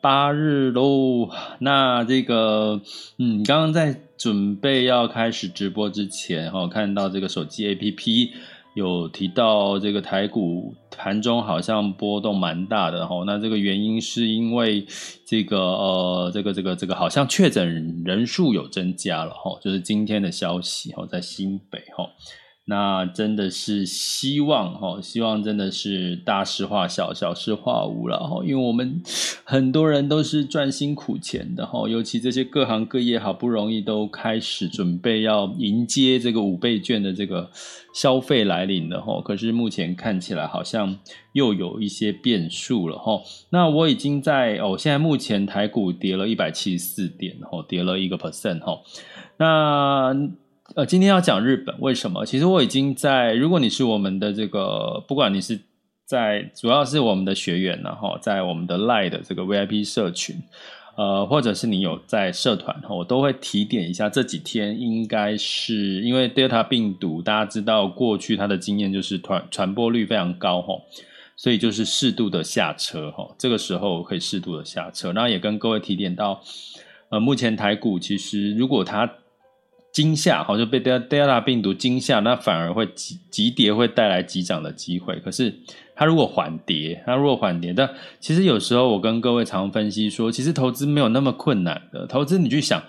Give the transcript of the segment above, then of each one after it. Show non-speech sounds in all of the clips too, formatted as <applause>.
八日喽。那这个，嗯，刚刚在准备要开始直播之前，哈，看到这个手机 APP 有提到这个台股盘中好像波动蛮大的，哈。那这个原因是因为这个，呃，这个这个这个好像确诊人数有增加了，哈，就是今天的消息，哈，在新北，哈。那真的是希望哈，希望真的是大事化小，小事化无了哈。因为我们很多人都是赚辛苦钱的哈，尤其这些各行各业好不容易都开始准备要迎接这个五倍券的这个消费来临了哈。可是目前看起来好像又有一些变数了哈。那我已经在哦，现在目前台股跌了一百七十四点哈，跌了一个 percent 哈。那呃，今天要讲日本，为什么？其实我已经在，如果你是我们的这个，不管你是在，主要是我们的学员，然后在我们的 Line 的这个 VIP 社群，呃，或者是你有在社团，我都会提点一下。这几天应该是因为 Delta 病毒，大家知道过去它的经验就是传传播率非常高，吼，所以就是适度的下车，吼，这个时候可以适度的下车。然后也跟各位提点到，呃，目前台股其实如果它惊吓，好像被 Delta 病毒惊吓，那反而会急急跌，会带来急涨的机会。可是它如果缓跌，它如果缓跌，但其实有时候我跟各位常分析说，其实投资没有那么困难的。投资你去想，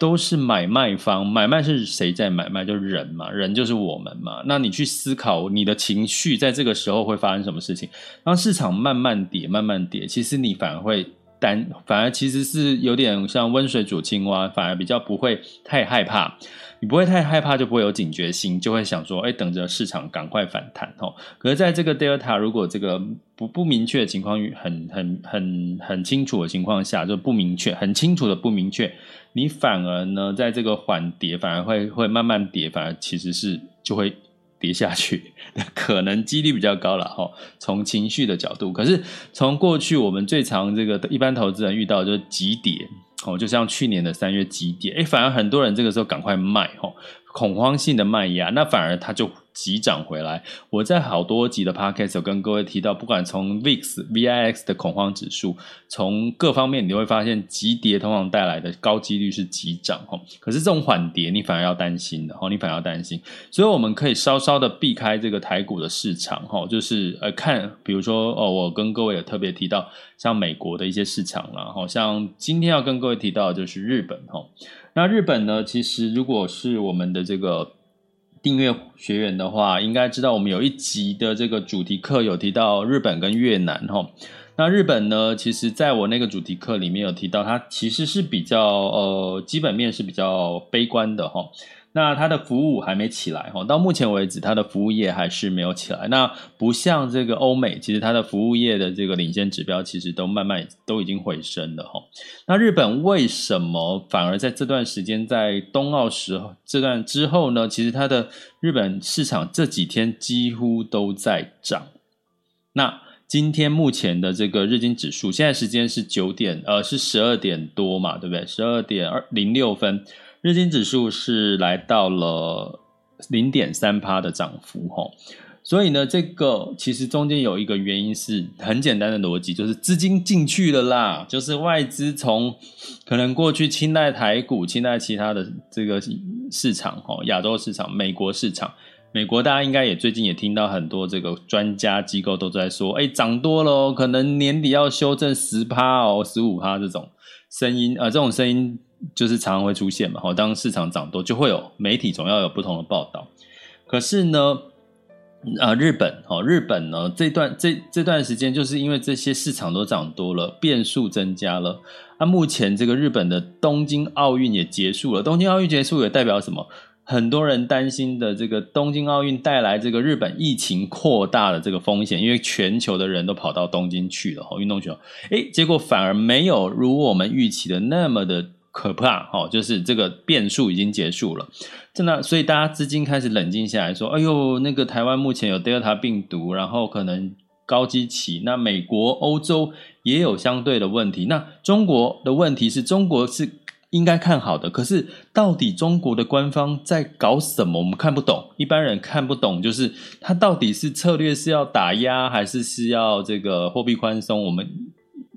都是买卖方，买卖是谁在买卖？就是人嘛，人就是我们嘛。那你去思考你的情绪在这个时候会发生什么事情？当市场慢慢跌，慢慢跌，其实你反而会。但反而其实是有点像温水煮青蛙，反而比较不会太害怕。你不会太害怕，就不会有警觉心，就会想说：哎，等着市场赶快反弹哦。可是在这个 Delta 如果这个不不明确的情况，很很很很清楚的情况下，就不明确，很清楚的不明确，你反而呢，在这个缓跌，反而会会慢慢跌，反而其实是就会。跌下去的可能几率比较高了哈，从情绪的角度，可是从过去我们最常这个一般投资人遇到就是急跌哦，就像去年的三月急跌，哎，反而很多人这个时候赶快卖哈，恐慌性的卖压，那反而他就。急涨回来，我在好多集的 podcast 有跟各位提到，不管从 VIX、VIX 的恐慌指数，从各方面你会发现，急跌通常带来的高几率是急涨哈。可是这种缓跌，你反而要担心的哈，你反而要担心。所以我们可以稍稍的避开这个台股的市场哈，就是呃看，比如说哦，我跟各位有特别提到，像美国的一些市场啦，好像今天要跟各位提到的就是日本哈。那日本呢，其实如果是我们的这个。订阅学员的话，应该知道我们有一集的这个主题课有提到日本跟越南哈。那日本呢，其实在我那个主题课里面有提到，它其实是比较呃基本面是比较悲观的哈。那它的服务还没起来哈，到目前为止，它的服务业还是没有起来。那不像这个欧美，其实它的服务业的这个领先指标，其实都慢慢都已经回升了哈。那日本为什么反而在这段时间，在冬奥时候这段之后呢？其实它的日本市场这几天几乎都在涨。那今天目前的这个日经指数，现在时间是九点，呃，是十二点多嘛，对不对？十二点二零六分。日经指数是来到了零点三趴的涨幅，吼，所以呢，这个其实中间有一个原因是很简单的逻辑，就是资金进去了啦，就是外资从可能过去青睐台股、青睐其他的这个市场，吼，亚洲市场、美国市场，美国大家应该也最近也听到很多这个专家机构都在说，哎，涨多了哦，可能年底要修正十趴哦，十五趴这种声音，呃，这种声音就是常常会出现嘛。好，当市场涨多，就会有媒体总要有不同的报道。可是呢，呃，日本哦，日本呢这段这这段时间，就是因为这些市场都涨多了，变数增加了。那目前这个日本的东京奥运也结束了，东京奥运结束也代表什么？很多人担心的这个东京奥运带来这个日本疫情扩大的这个风险，因为全球的人都跑到东京去了哈，运动球，诶，结果反而没有如我们预期的那么的可怕哦，就是这个变数已经结束了，真的，所以大家资金开始冷静下来说，哎呦，那个台湾目前有 Delta 病毒，然后可能高基期，那美国、欧洲也有相对的问题，那中国的问题是中国是。应该看好的，可是到底中国的官方在搞什么？我们看不懂，一般人看不懂，就是他到底是策略是要打压，还是是要这个货币宽松？我们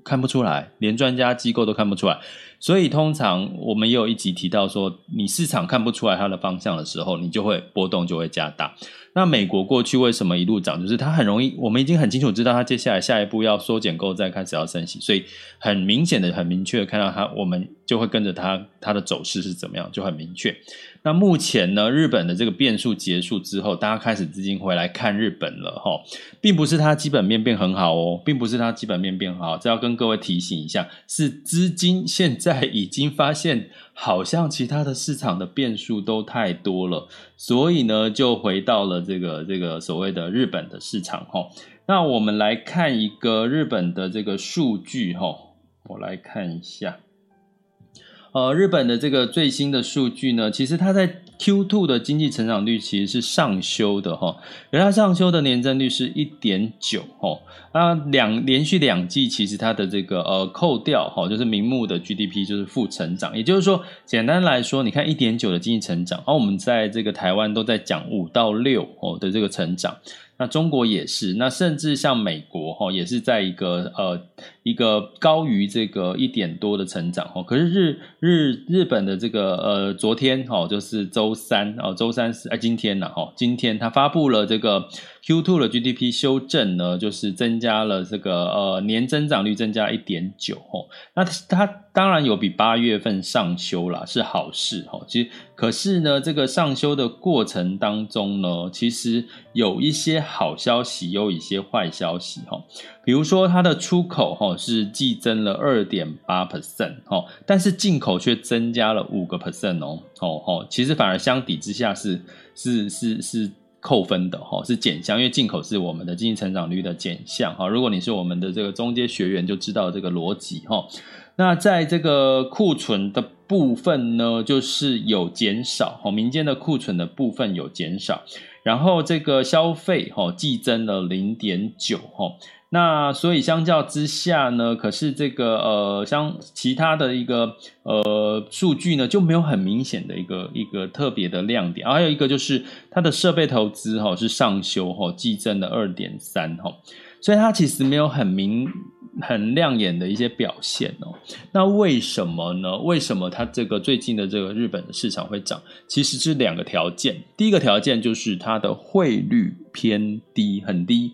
看不出来，连专家机构都看不出来。所以通常我们也有一集提到说，你市场看不出来它的方向的时候，你就会波动就会加大。那美国过去为什么一路涨？就是它很容易，我们已经很清楚知道它接下来下一步要缩减购债，开始要升息，所以很明显的、很明确的看到它，我们就会跟着它，它的走势是怎么样，就很明确。那目前呢，日本的这个变数结束之后，大家开始资金回来看日本了哈，并不是它基本面变很好哦，并不是它基本面变好，这要跟各位提醒一下，是资金现在已经发现，好像其他的市场的变数都太多了，所以呢，就回到了这个这个所谓的日本的市场哈。那我们来看一个日本的这个数据哈，我来看一下。呃，日本的这个最新的数据呢，其实它在 Q2 的经济成长率其实是上修的哈，而它上修的年增率是一点九哈，那两连续两季其实它的这个呃扣掉哈，就是名目的 GDP 就是负成长，也就是说，简单来说，你看一点九的经济成长，而我们在这个台湾都在讲五到六哦的这个成长。那中国也是，那甚至像美国哈，也是在一个呃一个高于这个一点多的成长哈。可是日日日本的这个呃昨天哈，就是周三哦，周三是哎今天呢哈，今天他发布了这个 Q2 的 GDP 修正呢，就是增加了这个呃年增长率增加一点九哈。那它当然有比八月份上修啦，是好事哈。其实可是呢，这个上修的过程当中呢，其实有一些。好消息有一些坏消息哈，比如说它的出口哈是季增了二点八 percent 哈，但是进口却增加了五个 percent 哦哦哦，其实反而相比之下是是是是扣分的哈，是减项，因为进口是我们的经济成长率的减项哈。如果你是我们的这个中阶学员，就知道这个逻辑哈。那在这个库存的部分呢，就是有减少哈，民间的库存的部分有减少。然后这个消费哈季增了零点九哈，那所以相较之下呢，可是这个呃像其他的一个呃数据呢就没有很明显的一个一个特别的亮点，还有一个就是它的设备投资哈是上修哈季增的二点三哈，所以它其实没有很明。很亮眼的一些表现哦，那为什么呢？为什么它这个最近的这个日本的市场会涨？其实是两个条件。第一个条件就是它的汇率偏低，很低。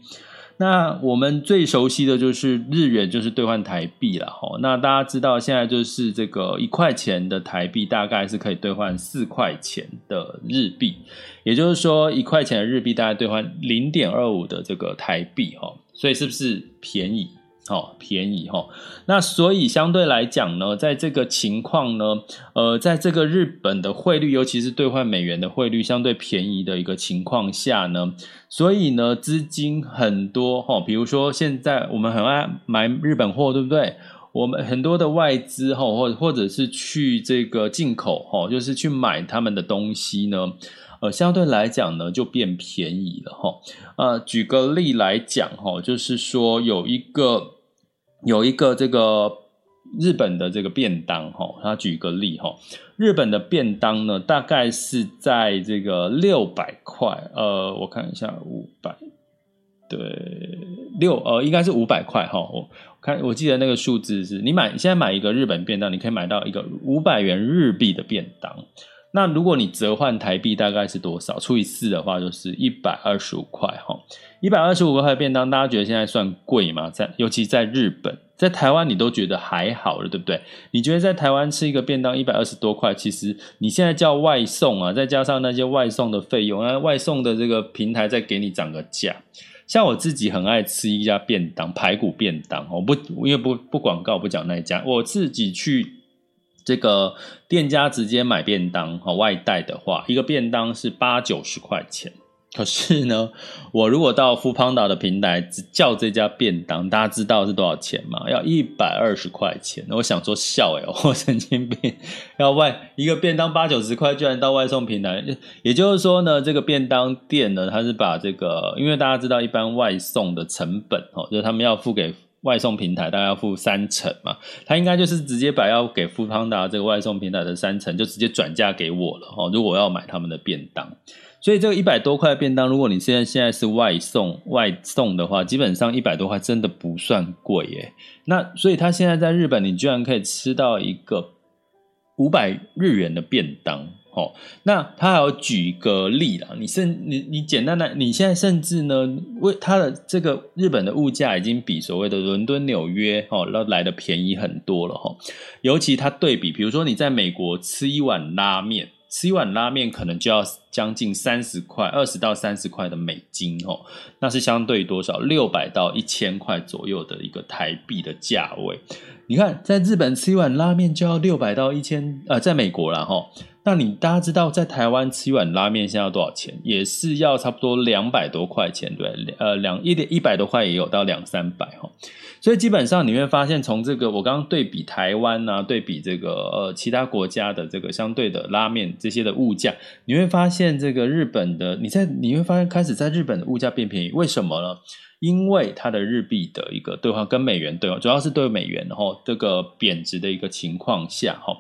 那我们最熟悉的就是日元，就是兑换台币了哈。那大家知道现在就是这个一块钱的台币大概是可以兑换四块钱的日币，也就是说一块钱的日币大概兑换零点二五的这个台币哈。所以是不是便宜？哦，便宜哈，那所以相对来讲呢，在这个情况呢，呃，在这个日本的汇率，尤其是兑换美元的汇率相对便宜的一个情况下呢，所以呢，资金很多哈，比如说现在我们很爱买日本货，对不对？我们很多的外资哈，或或者是去这个进口哈，就是去买他们的东西呢，呃，相对来讲呢，就变便宜了哈。呃，举个例来讲哈，就是说有一个。有一个这个日本的这个便当哈，他举个例哈，日本的便当呢，大概是在这个六百块，呃，我看一下五百，对，六呃应该是五百块哈，我看我记得那个数字是，你买现在买一个日本便当，你可以买到一个五百元日币的便当。那如果你折换台币大概是多少？除以四的话，就是一百二十五块哈。一百二十五块便当，大家觉得现在算贵吗？在尤其在日本，在台湾你都觉得还好了，对不对？你觉得在台湾吃一个便当一百二十多块，其实你现在叫外送啊，再加上那些外送的费用，那外送的这个平台再给你涨个价。像我自己很爱吃一家便当，排骨便当，我不因为不不广告不讲那一家，我自己去。这个店家直接买便当和外带的话，一个便当是八九十块钱。可是呢，我如果到富胖岛的平台只叫这家便当，大家知道是多少钱吗？要一百二十块钱。我想说笑诶，<laughs> 我神经病！要外一个便当八九十块，居然到外送平台，也就是说呢，这个便当店呢，它是把这个，因为大家知道一般外送的成本哦，就是他们要付给。外送平台大概要付三成嘛，他应该就是直接把要给富康达这个外送平台的三成就直接转嫁给我了哈。如果我要买他们的便当，所以这个一百多块便当，如果你现在现在是外送外送的话，基本上一百多块真的不算贵耶。那所以他现在在日本，你居然可以吃到一个五百日元的便当。哦，那他还有举一个例啦，你甚你你简单的，你现在甚至呢，为他的这个日本的物价已经比所谓的伦敦、纽约哦，要来的便宜很多了哈。尤其他对比，比如说你在美国吃一碗拉面，吃一碗拉面可能就要将近三十块，二十到三十块的美金哦，那是相对多少？六百到一千块左右的一个台币的价位。你看，在日本吃一碗拉面就要六百到一千，呃，在美国了哈。那你大家知道，在台湾吃一碗拉面现在要多少钱？也是要差不多两百多块钱，对，呃，两一点一百多块也有到两三百哈。所以基本上你会发现，从这个我刚刚对比台湾啊，对比这个呃其他国家的这个相对的拉面这些的物价，你会发现这个日本的你在你会发现开始在日本的物价变便宜，为什么呢？因为它的日币的一个兑换跟美元兑换，主要是对美元，然后这个贬值的一个情况下，哈，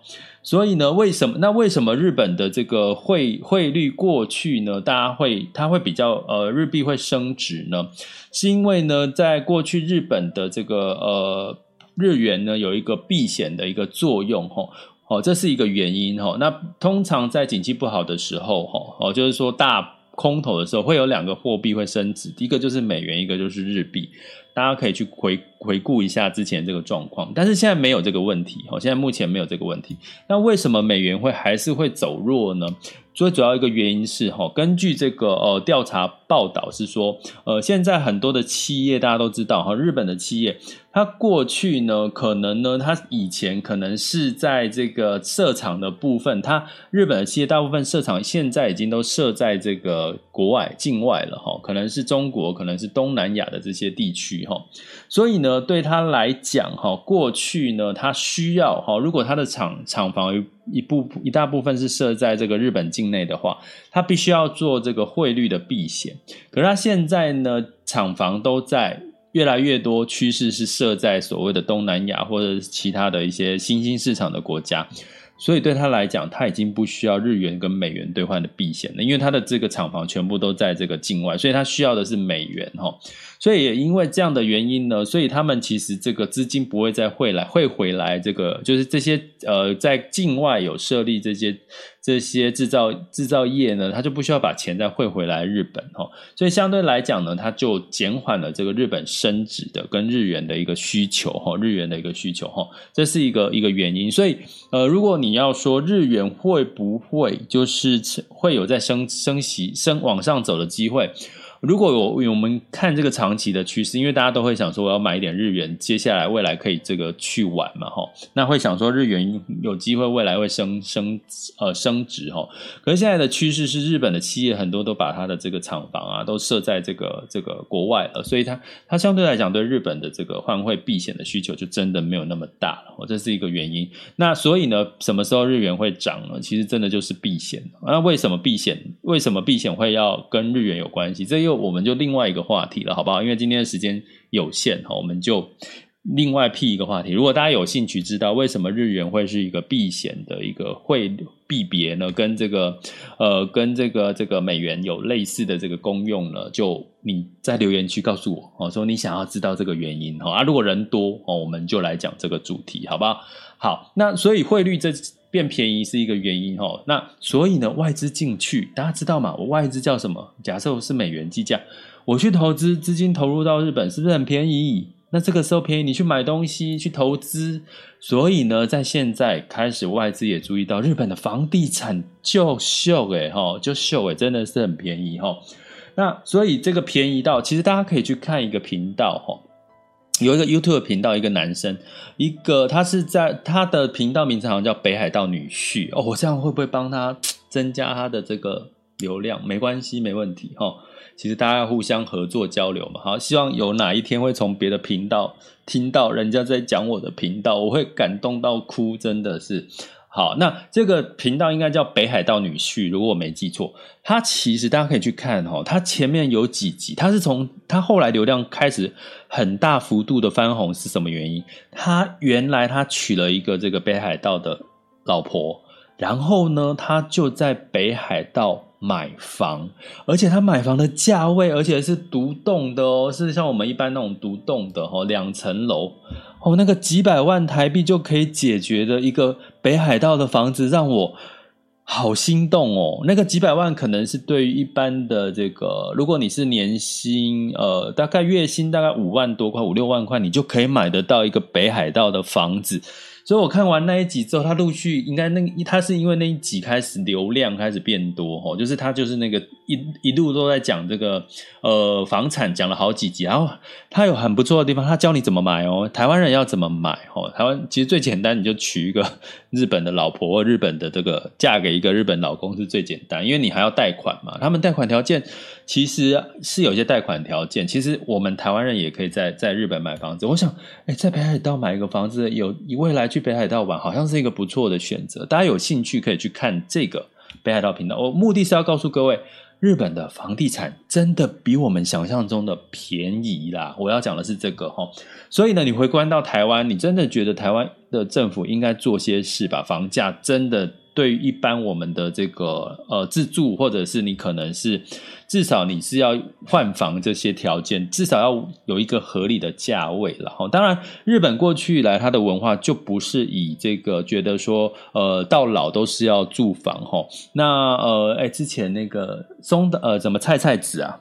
所以呢，为什么？那为什么日本的这个汇汇率过去呢？大家会它会比较呃日币会升值呢？是因为呢，在过去日本的这个呃日元呢有一个避险的一个作用，哈，哦，这是一个原因，哈。那通常在景气不好的时候，哈，哦，就是说大。空头的时候会有两个货币会升值，一个就是美元，一个就是日币。大家可以去回回顾一下之前这个状况，但是现在没有这个问题，哦，现在目前没有这个问题。那为什么美元会还是会走弱呢？最主要一个原因是哈，根据这个呃调查报道是说，呃，现在很多的企业大家都知道哈，日本的企业。它过去呢，可能呢，它以前可能是在这个设厂的部分，它日本的企业大部分设厂现在已经都设在这个国外境外了哈，可能是中国，可能是东南亚的这些地区哈，所以呢，对他来讲哈，过去呢，他需要哈，如果他的厂厂房有一部一大部分是设在这个日本境内的话，他必须要做这个汇率的避险，可是他现在呢，厂房都在。越来越多趋势是设在所谓的东南亚或者其他的一些新兴市场的国家，所以对他来讲，他已经不需要日元跟美元兑换的避险了，因为他的这个厂房全部都在这个境外，所以他需要的是美元哈。所以也因为这样的原因呢，所以他们其实这个资金不会再汇来汇回来，这个就是这些呃在境外有设立这些。这些制造制造业呢，它就不需要把钱再汇回来日本哈，所以相对来讲呢，它就减缓了这个日本升值的跟日元的一个需求哈，日元的一个需求哈，这是一个一个原因。所以呃，如果你要说日元会不会就是会有在升升息升往上走的机会？如果有我们看这个长期的趋势，因为大家都会想说我要买一点日元，接下来未来可以这个去玩嘛，哈，那会想说日元有机会未来会升升呃升值哈。可是现在的趋势是日本的企业很多都把它的这个厂房啊都设在这个这个国外了，所以它它相对来讲对日本的这个换汇避险的需求就真的没有那么大了，这是一个原因。那所以呢，什么时候日元会涨呢？其实真的就是避险。那为什么避险？为什么避险会要跟日元有关系？这又就我们就另外一个话题了，好不好？因为今天的时间有限哈，我们就另外辟一个话题。如果大家有兴趣知道为什么日元会是一个避险的一个汇币别呢？跟这个呃，跟这个这个美元有类似的这个功用呢？就你在留言区告诉我哦，说你想要知道这个原因哈啊。如果人多哦，我们就来讲这个主题，好不好？好，那所以汇率这变便宜是一个原因哦。那所以呢，外资进去，大家知道吗？我外资叫什么？假设我是美元计价，我去投资，资金投入到日本，是不是很便宜？那这个时候便宜，你去买东西去投资，所以呢，在现在开始，外资也注意到日本的房地产就秀诶哈，就秀诶真的是很便宜哈。那所以这个便宜到，其实大家可以去看一个频道哈，有一个 YouTube 频道，一个男生，一个他是在他的频道名字好像叫北海道女婿哦，我这样会不会帮他 <tsk> 增加他的这个流量？没关系，没问题哈。其实大家要互相合作交流嘛，好，希望有哪一天会从别的频道听到人家在讲我的频道，我会感动到哭，真的是。好，那这个频道应该叫北海道女婿，如果我没记错。他其实大家可以去看哦，他前面有几集，他是从他后来流量开始很大幅度的翻红，是什么原因？他原来他娶了一个这个北海道的老婆，然后呢，他就在北海道。买房，而且他买房的价位，而且是独栋的哦，是像我们一般那种独栋的哦，两层楼哦，那个几百万台币就可以解决的一个北海道的房子，让我好心动哦。那个几百万可能是对于一般的这个，如果你是年薪呃，大概月薪大概五万多块，五六万块，你就可以买得到一个北海道的房子。所以我看完那一集之后，他陆续应该那他是因为那一集开始流量开始变多齁，就是他就是那个一一路都在讲这个呃房产，讲了好几集，然后他有很不错的地方，他教你怎么买哦，台湾人要怎么买哦，台湾其实最简单，你就娶一个日本的老婆，日本的这个嫁给一个日本老公是最简单，因为你还要贷款嘛，他们贷款条件其实是有一些贷款条件，其实我们台湾人也可以在在日本买房子，我想哎，在北海道买一个房子，有以未来去。北海道玩好像是一个不错的选择，大家有兴趣可以去看这个北海道频道。我目的是要告诉各位，日本的房地产真的比我们想象中的便宜啦。我要讲的是这个齁，所以呢，你回观到台湾，你真的觉得台湾的政府应该做些事，把房价真的。对于一般我们的这个呃自住，或者是你可能是至少你是要换房这些条件，至少要有一个合理的价位了哈。当然，日本过去以来它的文化就不是以这个觉得说呃到老都是要住房哈。那呃哎之前那个松的呃怎么菜菜子啊？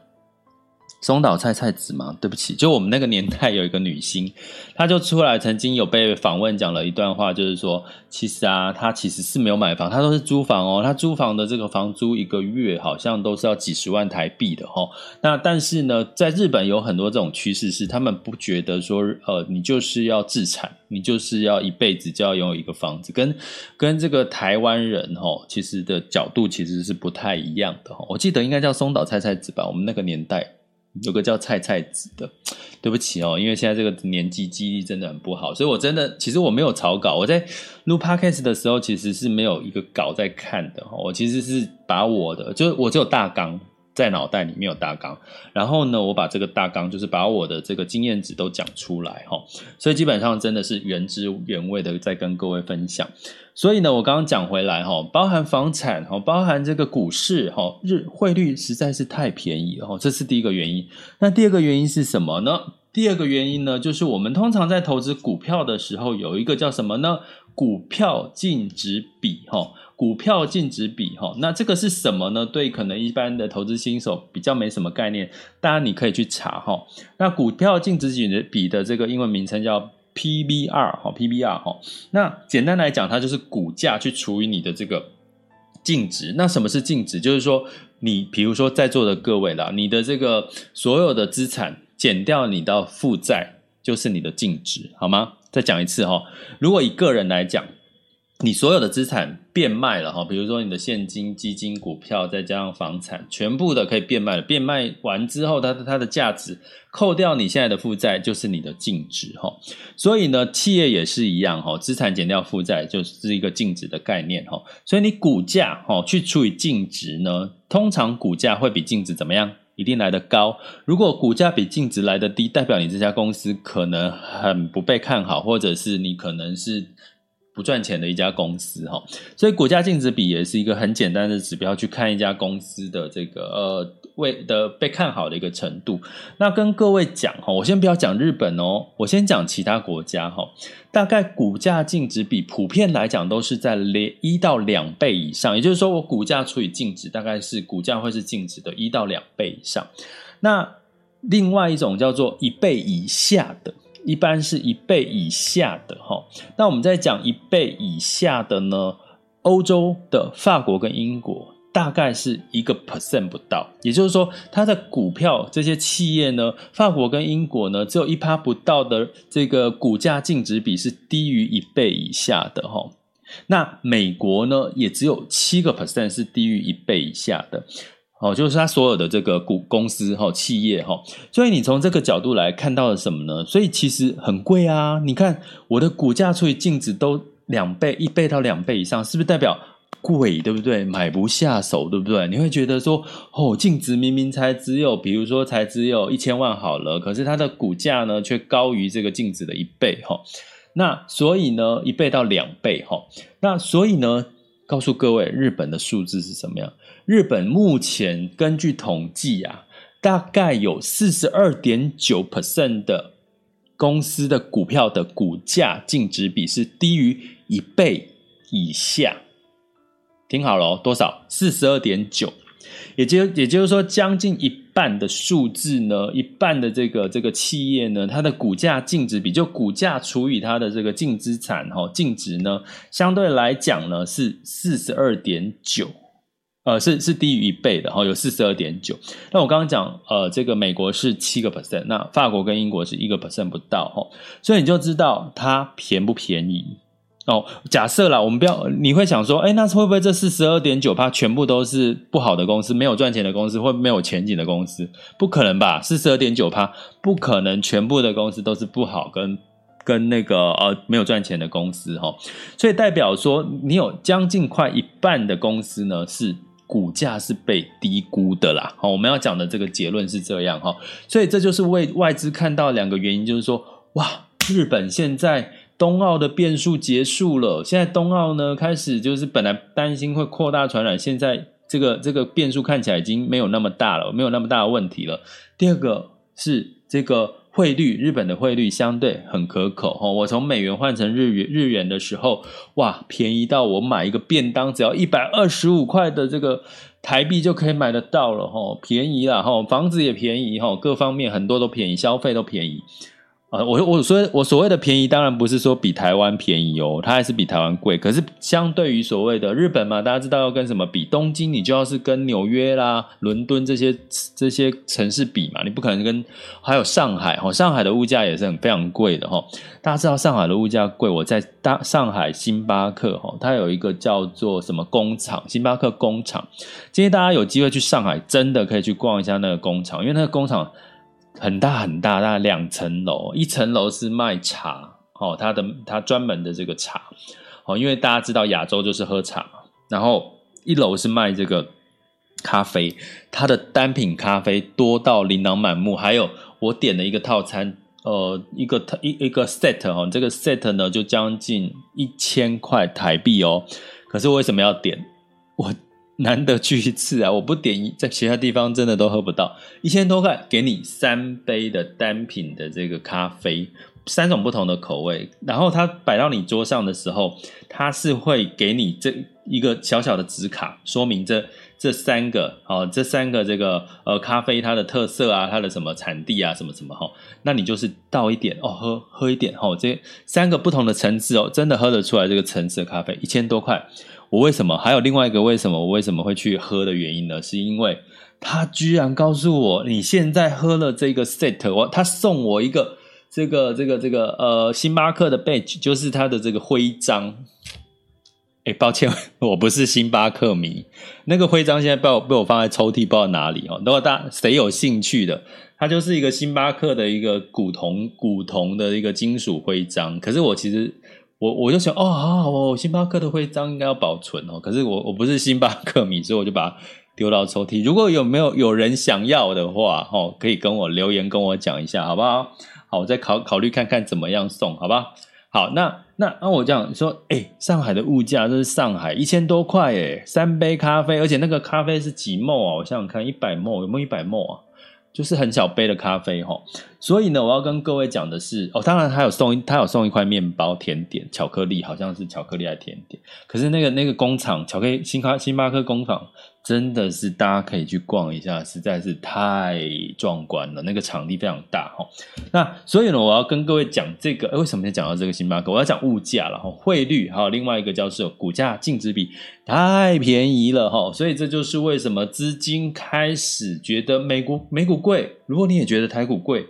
松岛菜菜子嘛，对不起，就我们那个年代有一个女星，<laughs> 她就出来曾经有被访问讲了一段话，就是说，其实啊，她其实是没有买房，她都是租房哦，她租房的这个房租一个月好像都是要几十万台币的哦。那但是呢，在日本有很多这种趋势是，他们不觉得说，呃，你就是要自产，你就是要一辈子就要拥有一个房子，跟跟这个台湾人哦，其实的角度其实是不太一样的哦。我记得应该叫松岛菜菜子吧，我们那个年代。有个叫菜菜子的，对不起哦，因为现在这个年纪记忆力真的很不好，所以我真的其实我没有草稿，我在录 podcast 的时候其实是没有一个稿在看的，我其实是把我的，就是我只有大纲在脑袋里面有大纲，然后呢，我把这个大纲就是把我的这个经验值都讲出来哈，所以基本上真的是原汁原味的在跟各位分享。所以呢，我刚刚讲回来哈，包含房产哈，包含这个股市哈，日汇率实在是太便宜了哈，这是第一个原因。那第二个原因是什么呢？第二个原因呢，就是我们通常在投资股票的时候，有一个叫什么呢？股票净值比哈，股票净值比哈。那这个是什么呢？对可能一般的投资新手比较没什么概念，大家你可以去查哈。那股票净值比的这个英文名称叫。PBR 哈，PBR 哈，那简单来讲，它就是股价去除以你的这个净值。那什么是净值？就是说，你比如说在座的各位啦，你的这个所有的资产减掉你的负债，就是你的净值，好吗？再讲一次哈，如果以个人来讲。你所有的资产变卖了哈，比如说你的现金、基金、股票，再加上房产，全部的可以变卖了。变卖完之后，它的它的价值扣掉你现在的负债，就是你的净值哈。所以呢，企业也是一样哈，资产减掉负债就是一个净值的概念哈。所以你股价哈去除以净值呢，通常股价会比净值怎么样？一定来得高。如果股价比净值来得低，代表你这家公司可能很不被看好，或者是你可能是。不赚钱的一家公司哈，所以股价净值比也是一个很简单的指标，去看一家公司的这个呃为的被看好的一个程度。那跟各位讲哈，我先不要讲日本哦，我先讲其他国家哈。大概股价净值比普遍来讲都是在连一到两倍以上，也就是说我股价除以净值，大概是股价会是净值的一到两倍以上。那另外一种叫做一倍以下的。一般是一倍以下的哈，那我们在讲一倍以下的呢，欧洲的法国跟英国大概是一个 percent 不到，也就是说，它的股票这些企业呢，法国跟英国呢，只有一趴不到的这个股价净值比是低于一倍以下的哈，那美国呢，也只有七个 percent 是低于一倍以下的。哦，就是他所有的这个股公司哈、企业哈，所以你从这个角度来看到了什么呢？所以其实很贵啊！你看我的股价除以净值都两倍、一倍到两倍以上，是不是代表贵？对不对？买不下手，对不对？你会觉得说，哦，净值明明才只有，比如说才只有一千万好了，可是它的股价呢却高于这个净值的一倍哈。那所以呢，一倍到两倍哈。那所以呢，告诉各位，日本的数字是什么样？日本目前根据统计啊，大概有四十二点九 percent 的公司的股票的股价净值比是低于一倍以下。听好了，多少？四十二点九，也就也就是说，将近一半的数字呢，一半的这个这个企业呢，它的股价净值比，就股价除以它的这个净资产哈，净值呢，相对来讲呢是四十二点九。呃，是是低于一倍的哈，有四十二点九。那我刚刚讲，呃，这个美国是七个 percent，那法国跟英国是一个 percent 不到哈，所以你就知道它便不便宜哦。假设啦，我们不要，你会想说，哎，那会不会这四十二点九趴全部都是不好的公司，没有赚钱的公司，或没有前景的公司？不可能吧？四十二点九趴不可能全部的公司都是不好跟跟那个呃没有赚钱的公司哈。所以代表说，你有将近快一半的公司呢是。股价是被低估的啦，好，我们要讲的这个结论是这样哈，所以这就是为外资看到两个原因，就是说，哇，日本现在冬奥的变数结束了，现在冬奥呢开始就是本来担心会扩大传染，现在这个这个变数看起来已经没有那么大了，没有那么大的问题了。第二个是这个。汇率，日本的汇率相对很可口哈。我从美元换成日元，日元的时候，哇，便宜到我买一个便当只要一百二十五块的这个台币就可以买得到了哈，便宜了哈，房子也便宜哈，各方面很多都便宜，消费都便宜。啊，我我说我所谓的便宜，当然不是说比台湾便宜哦，它还是比台湾贵。可是相对于所谓的日本嘛，大家知道要跟什么比？东京你就要是跟纽约啦、伦敦这些这些城市比嘛，你不可能跟还有上海哈，上海的物价也是很非常贵的哈。大家知道上海的物价贵，我在大上海星巴克哈，它有一个叫做什么工厂，星巴克工厂。今天大家有机会去上海，真的可以去逛一下那个工厂，因为那个工厂。很大很大，大概两层楼，一层楼是卖茶，哦，他的他专门的这个茶，哦，因为大家知道亚洲就是喝茶嘛，然后一楼是卖这个咖啡，它的单品咖啡多到琳琅满目，还有我点了一个套餐，呃，一个一一个 set 哦，这个 set 呢就将近一千块台币哦，可是为什么要点？我。难得去一次啊！我不点一，在其他地方真的都喝不到。一千多块给你三杯的单品的这个咖啡，三种不同的口味。然后它摆到你桌上的时候，它是会给你这一个小小的纸卡，说明这这三个哦，这三个这个呃咖啡它的特色啊，它的什么产地啊，什么什么哈。那你就是倒一点哦，喝喝一点哦，这三个不同的层次哦，真的喝得出来这个层次的咖啡，一千多块。我为什么还有另外一个为什么我为什么会去喝的原因呢？是因为他居然告诉我，你现在喝了这个 set，我他送我一个这个这个这个呃星巴克的 badge，就是他的这个徽章。哎，抱歉，<laughs> 我不是星巴克迷，那个徽章现在被我被我放在抽屉，不知道哪里哦。如果大家谁有兴趣的，它就是一个星巴克的一个古铜古铜的一个金属徽章。可是我其实。我我就想哦，好好哦，星巴克的徽章应该要保存哦。可是我我不是星巴克迷，所以我就把它丢到抽屉。如果有没有有人想要的话，哦，可以跟我留言跟我讲一下，好不好？好，我再考考虑看看怎么样送，好不好？那那那我这样说，哎、上海的物价，这是上海一千多块，哎，三杯咖啡，而且那个咖啡是几 ml 啊？我想想看，一百 ml 有没有一百 ml 啊？就是很小杯的咖啡吼。所以呢，我要跟各位讲的是，哦，当然他有送，他有送一块面包甜点，巧克力，好像是巧克力还甜点。可是那个那个工厂，巧克力星巴星巴克工厂。真的是大家可以去逛一下，实在是太壮观了。那个场地非常大哈。那所以呢，我要跟各位讲这个，诶为什么要讲到这个星巴克？我要讲物价了哈，汇率还有另外一个叫做股价净值比太便宜了哈。所以这就是为什么资金开始觉得美国美股贵。如果你也觉得台股贵，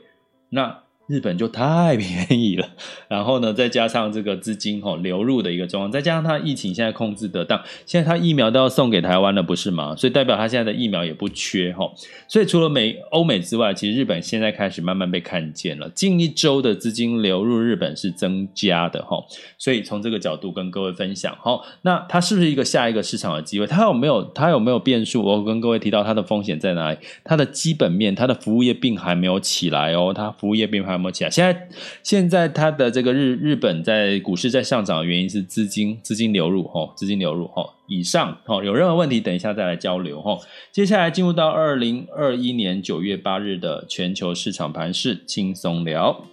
那。日本就太便宜了，<laughs> 然后呢，再加上这个资金哈流入的一个状况，再加上它疫情现在控制得当，现在它疫苗都要送给台湾了，不是吗？所以代表它现在的疫苗也不缺哈。所以除了美欧美之外，其实日本现在开始慢慢被看见了。近一周的资金流入日本是增加的哈，所以从这个角度跟各位分享哈。那它是不是一个下一个市场的机会？它有没有它有没有变数？我跟各位提到它的风险在哪里？它的基本面，它的服务业并还没有起来哦，它服务业并还。起来，现在现在它的这个日日本在股市在上涨的原因是资金资金流入哈，资金流入哈。以上哈，有任何问题等一下再来交流哈。接下来进入到二零二一年九月八日的全球市场盘势轻松聊。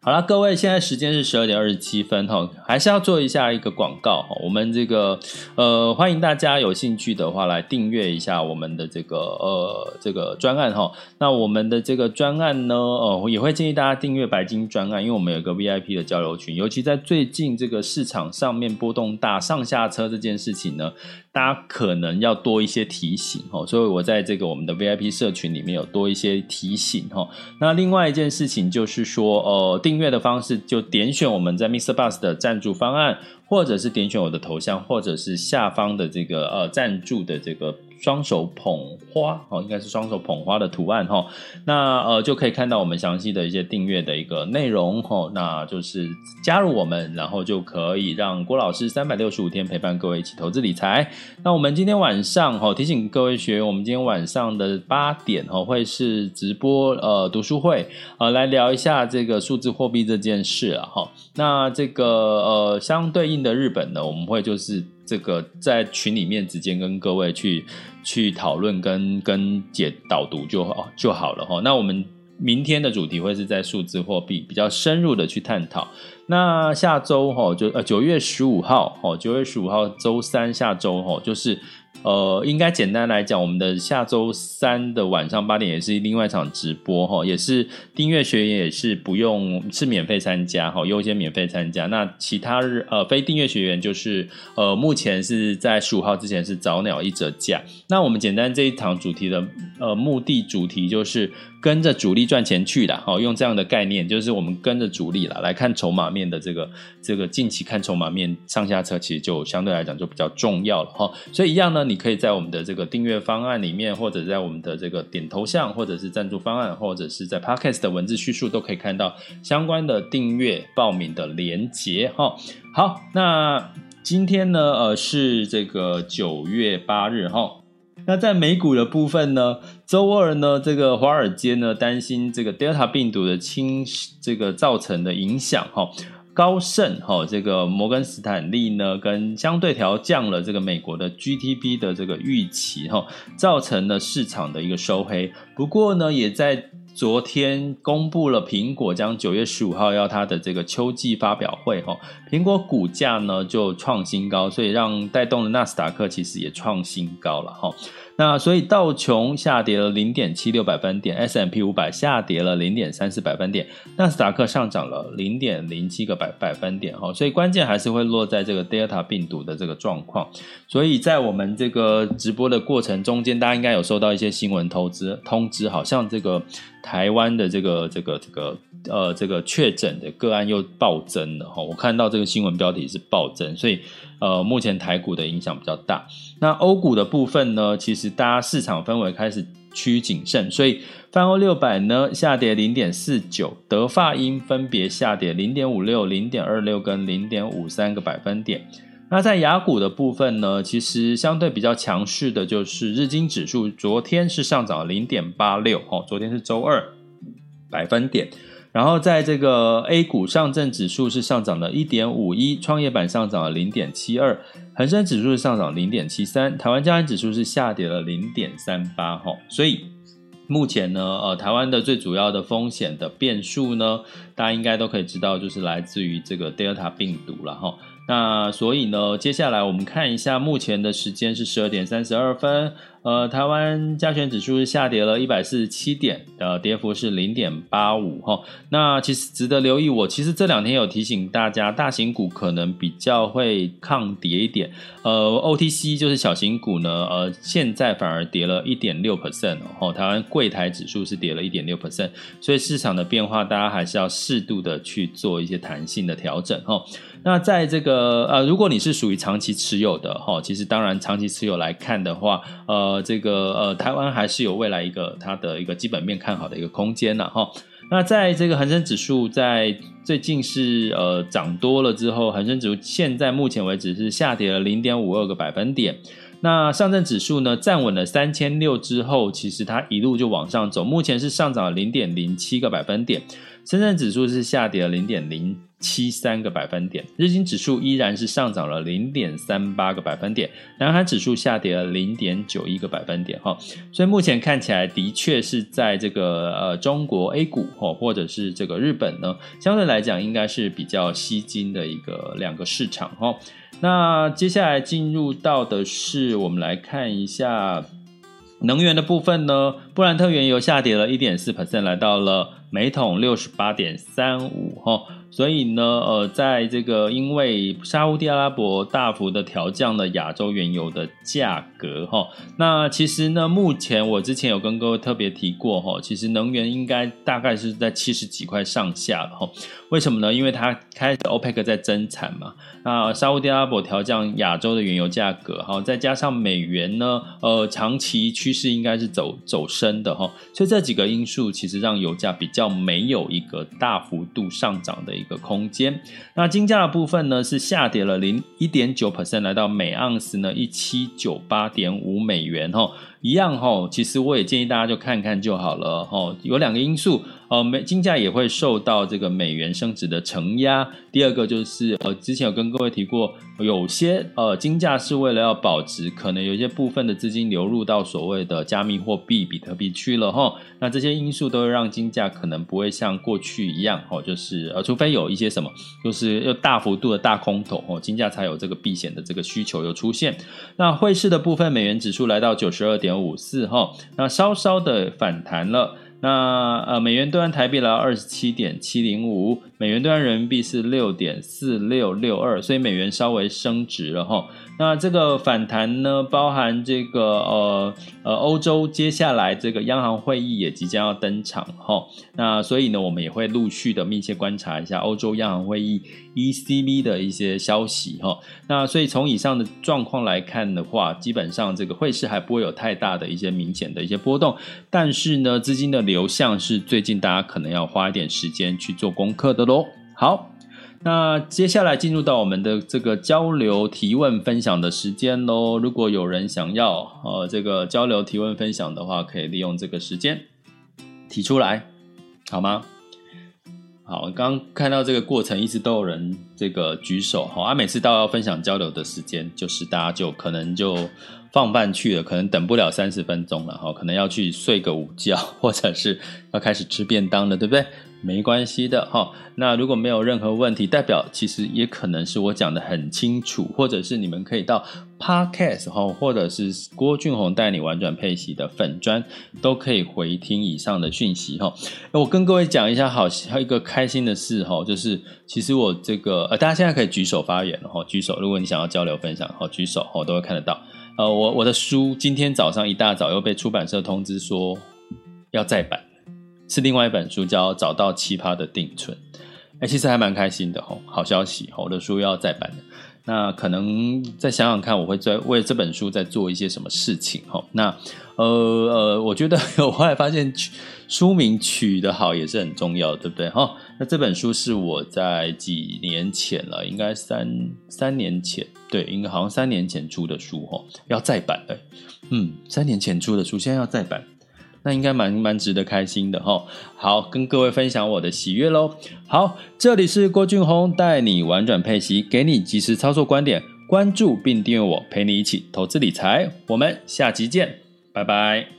好了，各位，现在时间是十二点二十七分哈，还是要做一下一个广告哈。我们这个呃，欢迎大家有兴趣的话来订阅一下我们的这个呃这个专案哈。那我们的这个专案呢，呃，也会建议大家订阅白金专案，因为我们有一个 VIP 的交流群，尤其在最近这个市场上面波动大，上下车这件事情呢。大家可能要多一些提醒哈，所以我在这个我们的 VIP 社群里面有多一些提醒哈。那另外一件事情就是说，呃，订阅的方式就点选我们在 Mr. Bus 的赞助方案，或者是点选我的头像，或者是下方的这个呃赞助的这个。双手捧花哦，应该是双手捧花的图案哈。那呃，就可以看到我们详细的一些订阅的一个内容哈。那就是加入我们，然后就可以让郭老师三百六十五天陪伴各位一起投资理财。那我们今天晚上哈，提醒各位学员，我们今天晚上的八点哈会是直播呃读书会呃，来聊一下这个数字货币这件事啊哈。那这个呃相对应的日本呢，我们会就是。这个在群里面直接跟各位去去讨论跟跟解导读就就好了哈。那我们明天的主题会是在数字货币比较深入的去探讨。那下周哈就呃九月十五号哦，九月十五号周三下周哈就是。呃，应该简单来讲，我们的下周三的晚上八点也是另外一场直播哈，也是订阅学员也是不用是免费参加哈，优先免费参加。那其他日呃非订阅学员就是呃目前是在十五号之前是早鸟一折价。那我们简单这一堂主题的呃目的主题就是。跟着主力赚钱去的，好，用这样的概念，就是我们跟着主力了来看筹码面的这个这个近期看筹码面上下车，其实就相对来讲就比较重要了哈。所以一样呢，你可以在我们的这个订阅方案里面，或者在我们的这个点头像，或者是赞助方案，或者是在 Podcast 的文字叙述，都可以看到相关的订阅报名的连结哈。好，那今天呢，呃，是这个九月八日哈。那在美股的部分呢，周二呢，这个华尔街呢担心这个 Delta 病毒的侵这个造成的影响哈，高盛哈这个摩根斯坦利呢跟相对调降了这个美国的 GDP 的这个预期哈，造成了市场的一个收黑。不过呢，也在。昨天公布了苹果将九月十五号要它的这个秋季发表会哈，苹果股价呢就创新高，所以让带动了纳斯达克其实也创新高了哈。那所以道琼下跌了零点七六百分点，S&P 五百下跌了零点三四百分点，纳斯达克上涨了零点零七个百百分点哈。所以关键还是会落在这个 Delta 病毒的这个状况。所以在我们这个直播的过程中间，大家应该有收到一些新闻投资通知，好像这个。台湾的这个这个这个呃这个确诊的个案又暴增了哈，我看到这个新闻标题是暴增，所以呃目前台股的影响比较大。那欧股的部分呢，其实大家市场氛围开始趋谨慎，所以泛欧六百呢下跌零点四九，德法英分别下跌零点五六、零点二六跟零点五三个百分点。那在雅股的部分呢，其实相对比较强势的就是日经指数，昨天是上涨了零点八六，哦，昨天是周二，百分点。然后在这个 A 股上证指数是上涨了一点五一，创业板上涨了零点七二，恒生指数是上涨零点七三，台湾加权指数是下跌了零点三八哈，所以目前呢，呃，台湾的最主要的风险的变数呢，大家应该都可以知道，就是来自于这个 Delta 病毒了哈。那所以呢，接下来我们看一下，目前的时间是十二点三十二分。呃，台湾加权指数是下跌了一百四十七点，呃，跌幅是零点八五。那其实值得留意，我其实这两天有提醒大家，大型股可能比较会抗跌一点。呃，OTC 就是小型股呢，呃，现在反而跌了一点六 percent 哦。台湾柜台指数是跌了一点六 percent，所以市场的变化，大家还是要适度的去做一些弹性的调整哈。那在这个呃，如果你是属于长期持有的哈，其实当然长期持有来看的话，呃，这个呃，台湾还是有未来一个它的一个基本面看好的一个空间呢哈。那在这个恒生指数在最近是呃涨多了之后，恒生指数现在目前为止是下跌了零点五二个百分点。那上证指数呢，站稳了三千六之后，其实它一路就往上走，目前是上涨了零点零七个百分点。深圳指数是下跌了零点零七三个百分点，日经指数依然是上涨了零点三八个百分点，南韩指数下跌了零点九一个百分点哈，所以目前看起来的确是在这个呃中国 A 股哈，或者是这个日本呢，相对来讲应该是比较吸金的一个两个市场哈。那接下来进入到的是我们来看一下能源的部分呢，布兰特原油下跌了一点四 percent，来到了。每桶六十八点三五哈，所以呢，呃，在这个因为沙乌地阿拉伯大幅的调降了亚洲原油的价格格哈，那其实呢，目前我之前有跟各位特别提过哈，其实能源应该大概是在七十几块上下哈。为什么呢？因为它开始 OPEC 在增产嘛，那沙乌地阿拉伯调降亚洲的原油价格哈，再加上美元呢，呃，长期趋势应该是走走升的哈，所以这几个因素其实让油价比。较没有一个大幅度上涨的一个空间。那金价的部分呢，是下跌了零一点九 percent，来到每盎司呢一七九八点五美元哈。一样哈，其实我也建议大家就看看就好了哈。有两个因素。呃，美金价也会受到这个美元升值的承压。第二个就是，呃，之前有跟各位提过，有些呃金价是为了要保值，可能有一些部分的资金流入到所谓的加密货币比特币去了哈。那这些因素都会让金价可能不会像过去一样，哦，就是呃，除非有一些什么，就是要大幅度的大空头哦，金价才有这个避险的这个需求有出现。那汇市的部分，美元指数来到九十二点五四哈，那稍稍的反弹了。那呃，美元兑换台币来到二十七点七零五，美元兑换人民币是六点四六六二，所以美元稍微升值了哈。那这个反弹呢，包含这个呃呃，欧洲接下来这个央行会议也即将要登场哈。那所以呢，我们也会陆续的密切观察一下欧洲央行会议 ECB 的一些消息哈。那所以从以上的状况来看的话，基本上这个汇市还不会有太大的一些明显的一些波动，但是呢，资金的流向是最近大家可能要花一点时间去做功课的喽。好。那接下来进入到我们的这个交流提问分享的时间喽。如果有人想要呃这个交流提问分享的话，可以利用这个时间提出来，好吗？好，刚刚看到这个过程，一直都有人这个举手哈。啊，每次到要分享交流的时间，就是大家就可能就放饭去了，可能等不了三十分钟了哈，可能要去睡个午觉，<laughs> 或者是要开始吃便当了，对不对？没关系的哈，那如果没有任何问题，代表其实也可能是我讲得很清楚，或者是你们可以到 Podcast 哈，或者是郭俊宏带你玩转配息的粉专，都可以回听以上的讯息哈。我跟各位讲一下，好，还有一个开心的事哈，就是其实我这个呃，大家现在可以举手发言哈，举手，如果你想要交流分享，好，举手，我都会看得到。呃，我我的书今天早上一大早又被出版社通知说要再版。是另外一本书，叫《找到奇葩的定存》。哎，其实还蛮开心的吼，好消息，我的书要再版了。那可能再想想看，我会在为这本书在做一些什么事情吼。那呃呃，我觉得 <laughs> 我后来发现书名取得好也是很重要，对不对哈？那这本书是我在几年前了，应该三三年前，对，应该好像三年前出的书吼，要再版了。嗯，三年前出的书，现在要再版。那应该蛮蛮值得开心的哈。好，跟各位分享我的喜悦喽。好，这里是郭俊宏带你玩转配息，给你及时操作观点，关注并订阅我，陪你一起投资理财。我们下集见，拜拜。